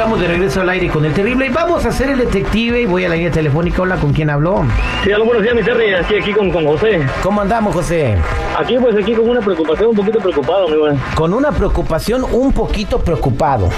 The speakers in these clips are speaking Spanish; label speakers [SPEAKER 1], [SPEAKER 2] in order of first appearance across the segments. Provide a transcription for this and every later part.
[SPEAKER 1] Estamos de regreso al aire con el terrible y vamos a hacer el detective y voy a la línea telefónica. Hola, ¿con quién habló?
[SPEAKER 2] Sí, algo buenos días, mi Terry. Aquí, aquí con, con José.
[SPEAKER 1] ¿Cómo andamos, José?
[SPEAKER 2] Aquí, pues, aquí con una preocupación, un poquito preocupado, mi güey.
[SPEAKER 1] Con una preocupación un poquito preocupado.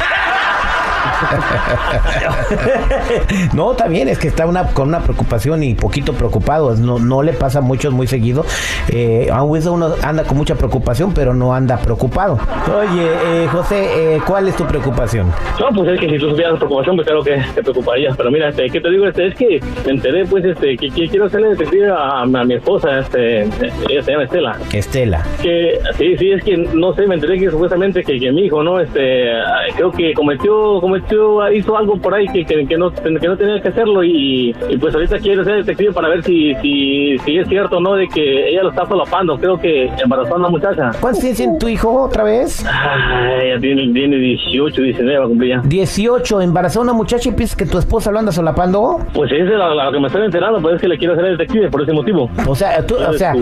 [SPEAKER 1] no, también es que está una, con una preocupación y poquito preocupado. No, no le pasa a muchos muy seguido. Eh, aunque uno anda con mucha preocupación, pero no anda preocupado. Oye, eh, José, eh, ¿cuál es tu preocupación?
[SPEAKER 2] No, pues es que si tú supieras preocupación, pues claro que te preocuparías. Pero mira, este, ¿qué te digo? Este, es que me enteré, pues, este, que, que quiero hacerle a, a, mi esposa, este, ella se llama Estela.
[SPEAKER 1] Estela.
[SPEAKER 2] Que, sí, sí, es que, no sé, me enteré que supuestamente que, que mi hijo, ¿no? Este, creo que cometió, cometió, hizo algo por ahí que, que, que no, que no tenía que hacerlo y, y, pues ahorita quiero ser detective para ver si, si, si es cierto, ¿no? De que ella lo está solapando. Creo que embarazó a una muchacha.
[SPEAKER 1] ¿Cuántos tiene tu hijo otra vez?
[SPEAKER 2] Ay, ella tiene, tiene 18, 19, va a cumplir ya.
[SPEAKER 1] 18, embarazó a una muchacha y piensas que tu esposa lo anda solapando.
[SPEAKER 2] Pues esa es la, la que me estoy enterando, pues es que le quiero hacer detective por ese motivo.
[SPEAKER 1] O sea, tú, o sea,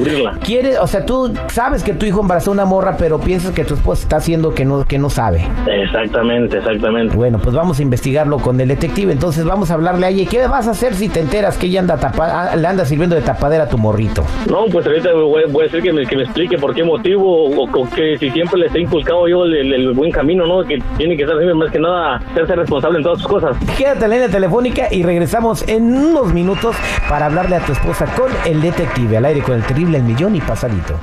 [SPEAKER 1] quieres, o sea, tú sabes que tu hijo embarazó a una morra, pero piensas que tu esposa está haciendo que no, que no sabe.
[SPEAKER 2] Exactamente, exactamente.
[SPEAKER 1] Bueno, pues vamos a investigarlo con el detective. Entonces vamos a hablarle a ella. ¿Qué vas a hacer si te enteras que ella anda tapa, le anda sirviendo de tapadera a tu morrito?
[SPEAKER 2] No, pues ahorita voy, voy a decir que me, que me, explique por qué motivo o, o, que si siempre le he inculcado yo el, el, el, buen camino, ¿no? Que tiene que estar más que nada hacerse responsable en todas sus cosas.
[SPEAKER 1] Quédate en la línea telefónica y regresamos en unos minutos para hablarle a tu esposa con el detective al aire con el terrible el millón y pasadito.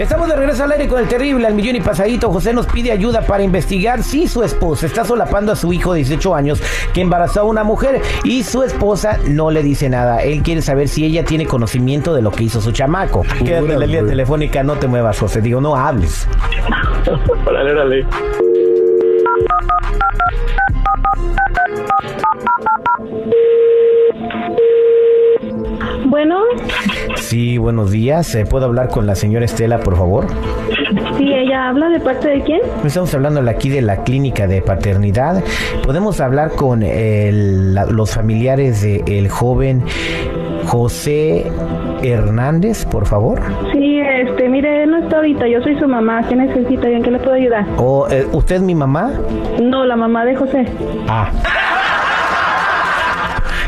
[SPEAKER 1] Estamos de regreso al aire con el terrible al millón y pasadito. José nos pide ayuda para investigar si su esposa está solapando a su hijo de 18 años que embarazó a una mujer y su esposa no le dice nada. Él quiere saber si ella tiene conocimiento de lo que hizo su chamaco. Quédate en la línea telefónica, no te muevas, José. Digo, no hables.
[SPEAKER 2] órale, órale.
[SPEAKER 1] Sí, buenos días. ¿Puedo hablar con la señora Estela, por favor?
[SPEAKER 3] Sí, ella habla de parte de quién?
[SPEAKER 1] Estamos hablando aquí de la clínica de paternidad. ¿Podemos hablar con el, los familiares del joven José Hernández, por favor?
[SPEAKER 3] Sí, este, mire, no está ahorita, yo soy su mamá, ¿qué necesita? ¿En qué le puedo ayudar?
[SPEAKER 1] ¿O eh, usted es mi mamá?
[SPEAKER 3] No, la mamá de José.
[SPEAKER 1] Ah.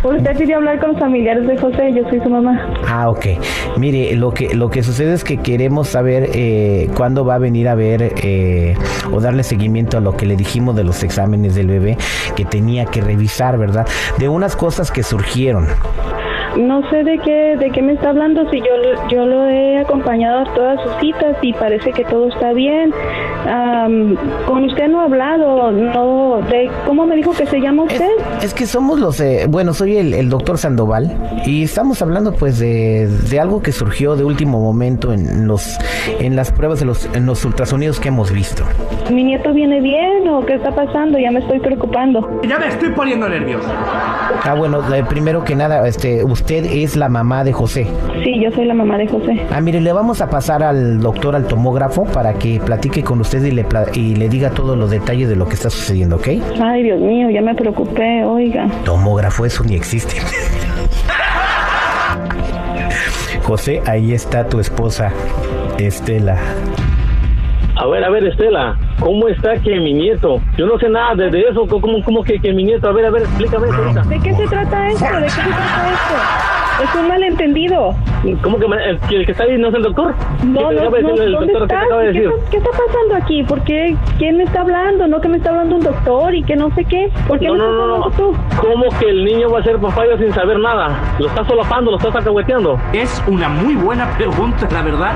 [SPEAKER 3] Usted hablar con los familiares de José, yo soy su mamá.
[SPEAKER 1] Ah, ok. Mire, lo que lo que sucede es que queremos saber eh, cuándo va a venir a ver eh, o darle seguimiento a lo que le dijimos de los exámenes del bebé que tenía que revisar, ¿verdad? De unas cosas que surgieron.
[SPEAKER 3] No sé de qué de qué me está hablando, si yo yo lo he acompañado a todas sus citas y parece que todo está bien. Um, con usted no he hablado, no de cómo me dijo que se llama usted.
[SPEAKER 1] Es, es que somos los, eh, bueno, soy el, el, doctor Sandoval y estamos hablando pues de, de, algo que surgió de último momento en los en las pruebas de los en los ultrasonidos que hemos visto.
[SPEAKER 3] Mi nieto viene bien o qué está pasando, ya me estoy preocupando.
[SPEAKER 4] Ya me estoy poniendo nervioso.
[SPEAKER 1] Ah, bueno, primero que nada, este, usted es la mamá de José.
[SPEAKER 3] Sí, yo soy la mamá de José.
[SPEAKER 1] Ah, mire, le vamos a pasar al doctor al tomógrafo para que platique con usted y le, y le diga todos los detalles de lo que está sucediendo, ¿ok?
[SPEAKER 3] Ay, Dios mío, ya me preocupé, oiga.
[SPEAKER 1] Tomógrafo, eso ni existe. José, ahí está tu esposa, Estela.
[SPEAKER 2] A ver, a ver, Estela, ¿cómo está que mi nieto? Yo no sé nada de, de eso, ¿cómo, cómo que, que mi nieto? A ver, a ver, explícame eso ahorita.
[SPEAKER 3] ¿De qué se trata esto? ¿De qué se trata esto? Es un malentendido.
[SPEAKER 2] ¿Cómo que el, el que está ahí no es el doctor?
[SPEAKER 3] No,
[SPEAKER 2] ¿Qué
[SPEAKER 3] no, no,
[SPEAKER 2] el
[SPEAKER 3] ¿dónde
[SPEAKER 2] doctor? ¿Qué
[SPEAKER 3] está, ¿Qué está pasando aquí? ¿Por qué? ¿Quién me está hablando? No que me está hablando un doctor y que no sé qué. ¿Por qué
[SPEAKER 2] No, no, no, no.
[SPEAKER 3] tú?
[SPEAKER 2] ¿Cómo que el niño va a ser papá yo sin saber nada? Lo está solapando, lo está sacahueteando.
[SPEAKER 4] Es una muy buena pregunta, la verdad.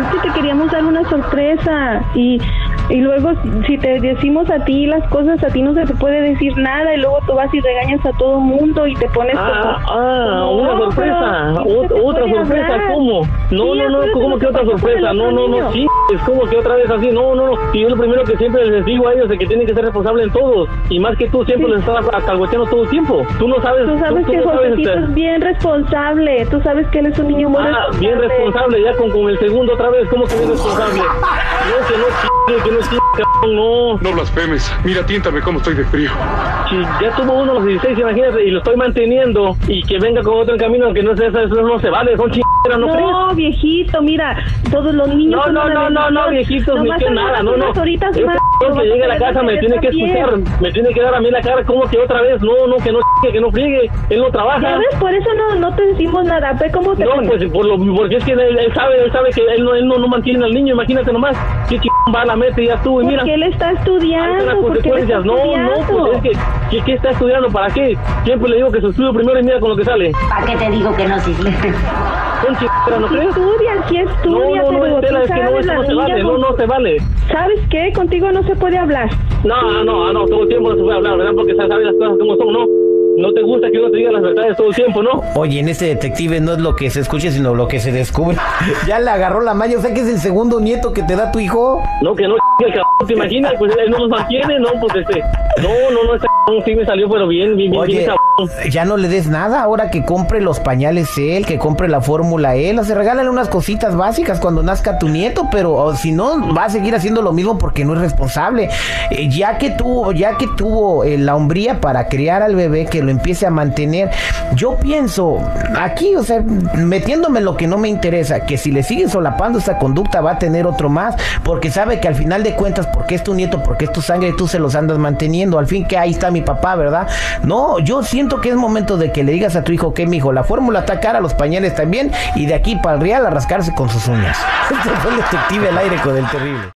[SPEAKER 3] Es que te queríamos dar una sorpresa y, y luego si te decimos a ti las cosas, a ti no se te puede decir nada y luego tú vas y regañas a todo mundo y te pones
[SPEAKER 2] Ah,
[SPEAKER 3] como...
[SPEAKER 2] ah,
[SPEAKER 3] como,
[SPEAKER 2] una
[SPEAKER 3] no,
[SPEAKER 2] sorpresa.
[SPEAKER 3] no
[SPEAKER 2] otra sorpresa,
[SPEAKER 3] hablar.
[SPEAKER 2] ¿cómo? No,
[SPEAKER 3] Sí,
[SPEAKER 2] no, no, ¿cómo que otra sorpresa? No, no, no, sí, es como que otra vez así. No, no, no. Y yo lo primero que siempre les digo a ellos es que tienen que ser responsables en todos. Y más que tú siempre les estás acalgoteando todo el tiempo. Tú no sabes.
[SPEAKER 3] Tú sabes
[SPEAKER 2] tú
[SPEAKER 3] que
[SPEAKER 2] no sabes,
[SPEAKER 3] Josecito
[SPEAKER 2] este,
[SPEAKER 3] es bien responsable. Tú sabes que él es un niño muy
[SPEAKER 2] Ah,
[SPEAKER 3] responsable.
[SPEAKER 2] bien responsable, ya con, con el segundo otra vez, ¿cómo que bien responsable? No, que no que no no.
[SPEAKER 5] No blasfemes. Mira, tiéntame cómo estoy de frío.
[SPEAKER 2] Si ya tuvo uno a los 16, imagínate, y lo estoy manteniendo, y que venga con otro en camino que no sea eso, eso no se vale, son chingaderas, ¿no, crees?
[SPEAKER 3] No, viejito, mira, todos los niños.
[SPEAKER 2] No,
[SPEAKER 3] son
[SPEAKER 2] no, no, no, no, viejitos, ni que nada, no, no.
[SPEAKER 3] más,
[SPEAKER 2] que llegue a la casa me tiene que escuchar, me tiene que dar a mí la cara, como que otra vez, no, no, que no que no friegue, él no trabaja.
[SPEAKER 3] Ya ves, por eso no, no te decimos nada. Ve cómo te
[SPEAKER 2] No,
[SPEAKER 3] pones.
[SPEAKER 2] pues por lo, porque es que él, él sabe, él sabe que él no, él no, no mantiene al niño, imagínate nomás, qué chingón va a la meta y ya tú, y mira.
[SPEAKER 3] Porque él está estudiando. Porque él está
[SPEAKER 2] consecuencias. No, no,
[SPEAKER 3] estudiando.
[SPEAKER 2] pues es que, ¿qué, qué está estudiando? ¿Para qué? Siempre le digo que se estudia primero y mira con lo que sale.
[SPEAKER 6] ¿Para qué te digo que no, Cisle?
[SPEAKER 2] Son chingaderas, ¿no crees?
[SPEAKER 3] estudia, sí
[SPEAKER 2] No,
[SPEAKER 3] estudia,
[SPEAKER 2] no, no,
[SPEAKER 3] pero
[SPEAKER 2] Estela, es que no, eso no se vale, no,
[SPEAKER 3] con-
[SPEAKER 2] no se vale.
[SPEAKER 3] ¿Sabes qué? Contigo no se puede hablar.
[SPEAKER 2] No, no, no, todo el tiempo no se puede hablar, ¿verdad? Porque sabes las cosas como son, ¿no? No te gusta que uno te diga las verdades todo el tiempo, ¿no?
[SPEAKER 1] Oye, en este detective no es lo que se escuche, sino lo que se descubre. ya le agarró la maña, o sea que es el segundo nieto que te da tu hijo.
[SPEAKER 2] No, que no, el cabrón, ¿te imaginas? Pues él no nos mantiene, ¿no? Pues este, no, no, no, este sí me salió, pero bien, bien, bien,
[SPEAKER 1] Oye,
[SPEAKER 2] bien,
[SPEAKER 1] ya no le des nada ahora que compre los pañales él, que compre la fórmula él, o sea, regálale unas cositas básicas cuando nazca tu nieto, pero si no va a seguir haciendo lo mismo porque no es responsable. Eh, ya que tuvo, ya que tuvo eh, la hombría para criar al bebé, que lo empiece a mantener. Yo pienso aquí, o sea, metiéndome en lo que no me interesa, que si le sigue solapando esta conducta va a tener otro más, porque sabe que al final de cuentas, porque es tu nieto, porque es tu sangre, tú se los andas manteniendo. Al fin que ahí está mi papá, ¿verdad? No, yo siento que es momento de que le digas a tu hijo que mi hijo, la fórmula está cara, los pañales también, y de aquí para el real a rascarse con sus uñas. Este fue el detective al aire con el terrible.